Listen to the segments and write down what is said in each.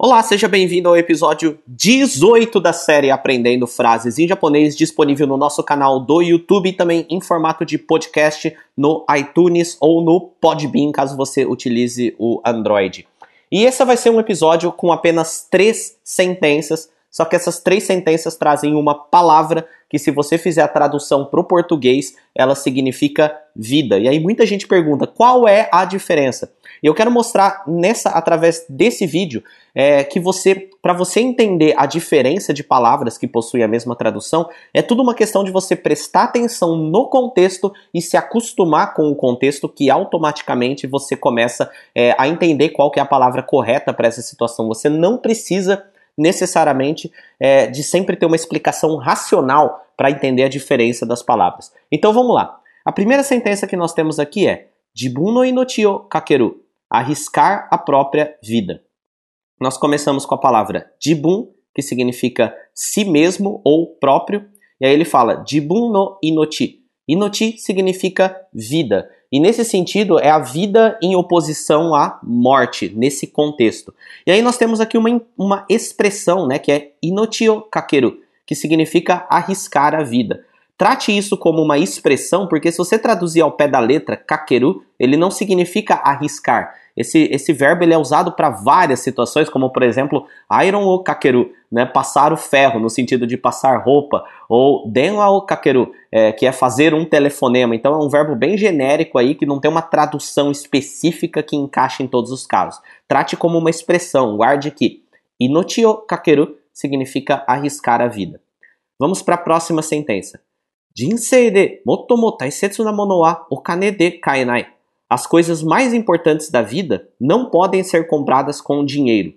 Olá, seja bem-vindo ao episódio 18 da série Aprendendo Frases em Japonês, disponível no nosso canal do YouTube e também em formato de podcast no iTunes ou no Podbean, caso você utilize o Android. E esse vai ser um episódio com apenas três sentenças, só que essas três sentenças trazem uma palavra que, se você fizer a tradução para o português, ela significa vida. E aí muita gente pergunta qual é a diferença. E eu quero mostrar nessa através desse vídeo é, que você, para você entender a diferença de palavras que possuem a mesma tradução, é tudo uma questão de você prestar atenção no contexto e se acostumar com o contexto, que automaticamente você começa é, a entender qual que é a palavra correta para essa situação. Você não precisa necessariamente é, de sempre ter uma explicação racional para entender a diferença das palavras. Então vamos lá. A primeira sentença que nós temos aqui é Jibun no inochi o kakeru arriscar a própria vida. Nós começamos com a palavra jibun, que significa si mesmo ou próprio, e aí ele fala jibun no inochi. Inochi significa vida. E nesse sentido é a vida em oposição à morte, nesse contexto. E aí nós temos aqui uma, uma expressão, né, que é inochio kakeru, que significa arriscar a vida. Trate isso como uma expressão, porque se você traduzir ao pé da letra kakeru, ele não significa arriscar. Esse, esse verbo ele é usado para várias situações, como por exemplo, iron o kakeru, né, passar o ferro, no sentido de passar roupa, ou denwa o kakeru, é, que é fazer um telefonema. Então é um verbo bem genérico aí, que não tem uma tradução específica que encaixe em todos os casos. Trate como uma expressão, guarde que inochi o kakeru significa arriscar a vida. Vamos para a próxima sentença. Jinsei de motomo taisetsu na mono wa okane de kaenai. As coisas mais importantes da vida não podem ser compradas com dinheiro.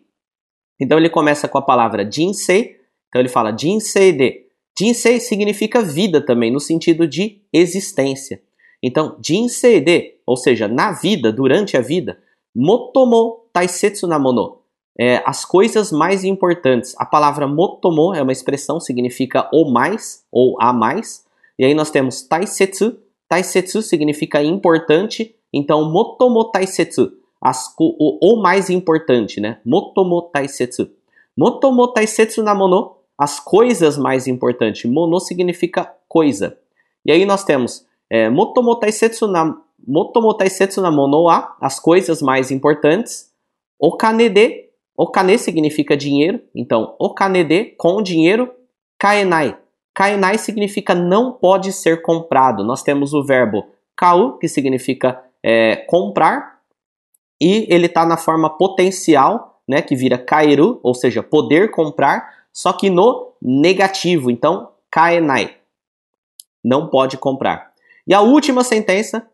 Então ele começa com a palavra jinsei, então ele fala jinsei de. Jinsei significa vida também, no sentido de existência. Então, jinsei de, ou seja, na vida, durante a vida, motomo taisetsu na mono. É, as coisas mais importantes. A palavra motomo é uma expressão, significa o mais ou a mais. E aí nós temos taisetsu. Taisetsu significa importante, então motomo taisetsu, as, o, o mais importante, né? Motomo taisetsu. Motomo taisetsu na mono, as coisas mais importantes. Mono significa coisa. E aí nós temos é, motomo taisetsu na motomo taisetsu na mono wa, as coisas mais importantes. Okane de, okane significa dinheiro, então okane de, com dinheiro. Kaenai, Kainai significa não pode ser comprado. Nós temos o verbo kau, que significa é, comprar, e ele está na forma potencial, né, que vira kairu, ou seja, poder comprar, só que no negativo. Então, kaenai, não pode comprar. E a última sentença,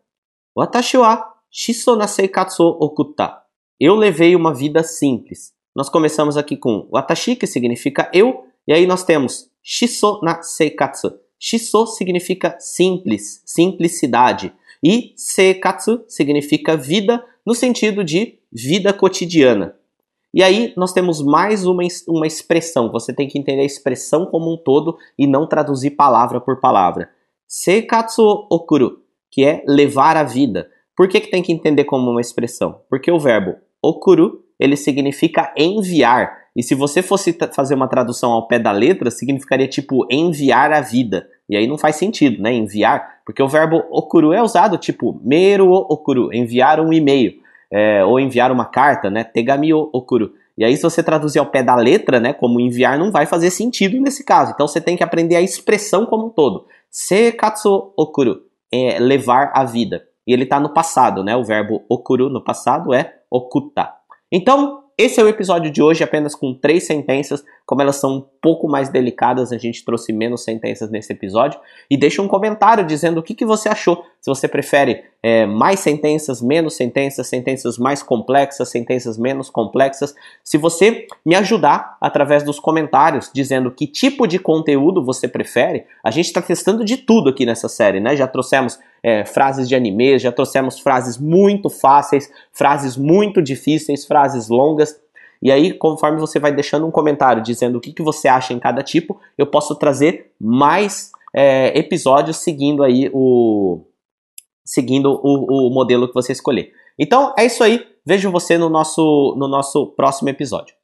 watashi wa shiso seikatsu okutta. Eu levei uma vida simples. Nós começamos aqui com watashi, que significa eu, e aí nós temos shiso na seikatsu. Shiso significa simples, simplicidade. E seikatsu significa vida no sentido de vida cotidiana. E aí nós temos mais uma, uma expressão. Você tem que entender a expressão como um todo e não traduzir palavra por palavra. Seikatsu okuru, que é levar a vida. Por que, que tem que entender como uma expressão? Porque o verbo okuru ele significa enviar. E se você fosse fazer uma tradução ao pé da letra, significaria tipo enviar a vida. E aí não faz sentido, né? Enviar, porque o verbo okuru é usado tipo meru okuru, enviar um e-mail, é, ou enviar uma carta, né? Tegami okuru. E aí, se você traduzir ao pé da letra, né, como enviar, não vai fazer sentido nesse caso. Então você tem que aprender a expressão como um todo. Sekatsu okuru é levar a vida. E ele está no passado, né? O verbo okuru no passado é okuta. Então, esse é o episódio de hoje, apenas com três sentenças. Como elas são um pouco mais delicadas, a gente trouxe menos sentenças nesse episódio. E deixa um comentário dizendo o que, que você achou. Se você prefere é, mais sentenças, menos sentenças, sentenças mais complexas, sentenças menos complexas. Se você me ajudar através dos comentários dizendo que tipo de conteúdo você prefere, a gente está testando de tudo aqui nessa série, né? Já trouxemos é, frases de anime, já trouxemos frases muito fáceis, frases muito difíceis, frases longas. E aí, conforme você vai deixando um comentário dizendo o que, que você acha em cada tipo, eu posso trazer mais é, episódios seguindo aí o seguindo o, o modelo que você escolher. Então é isso aí. Vejo você no nosso no nosso próximo episódio.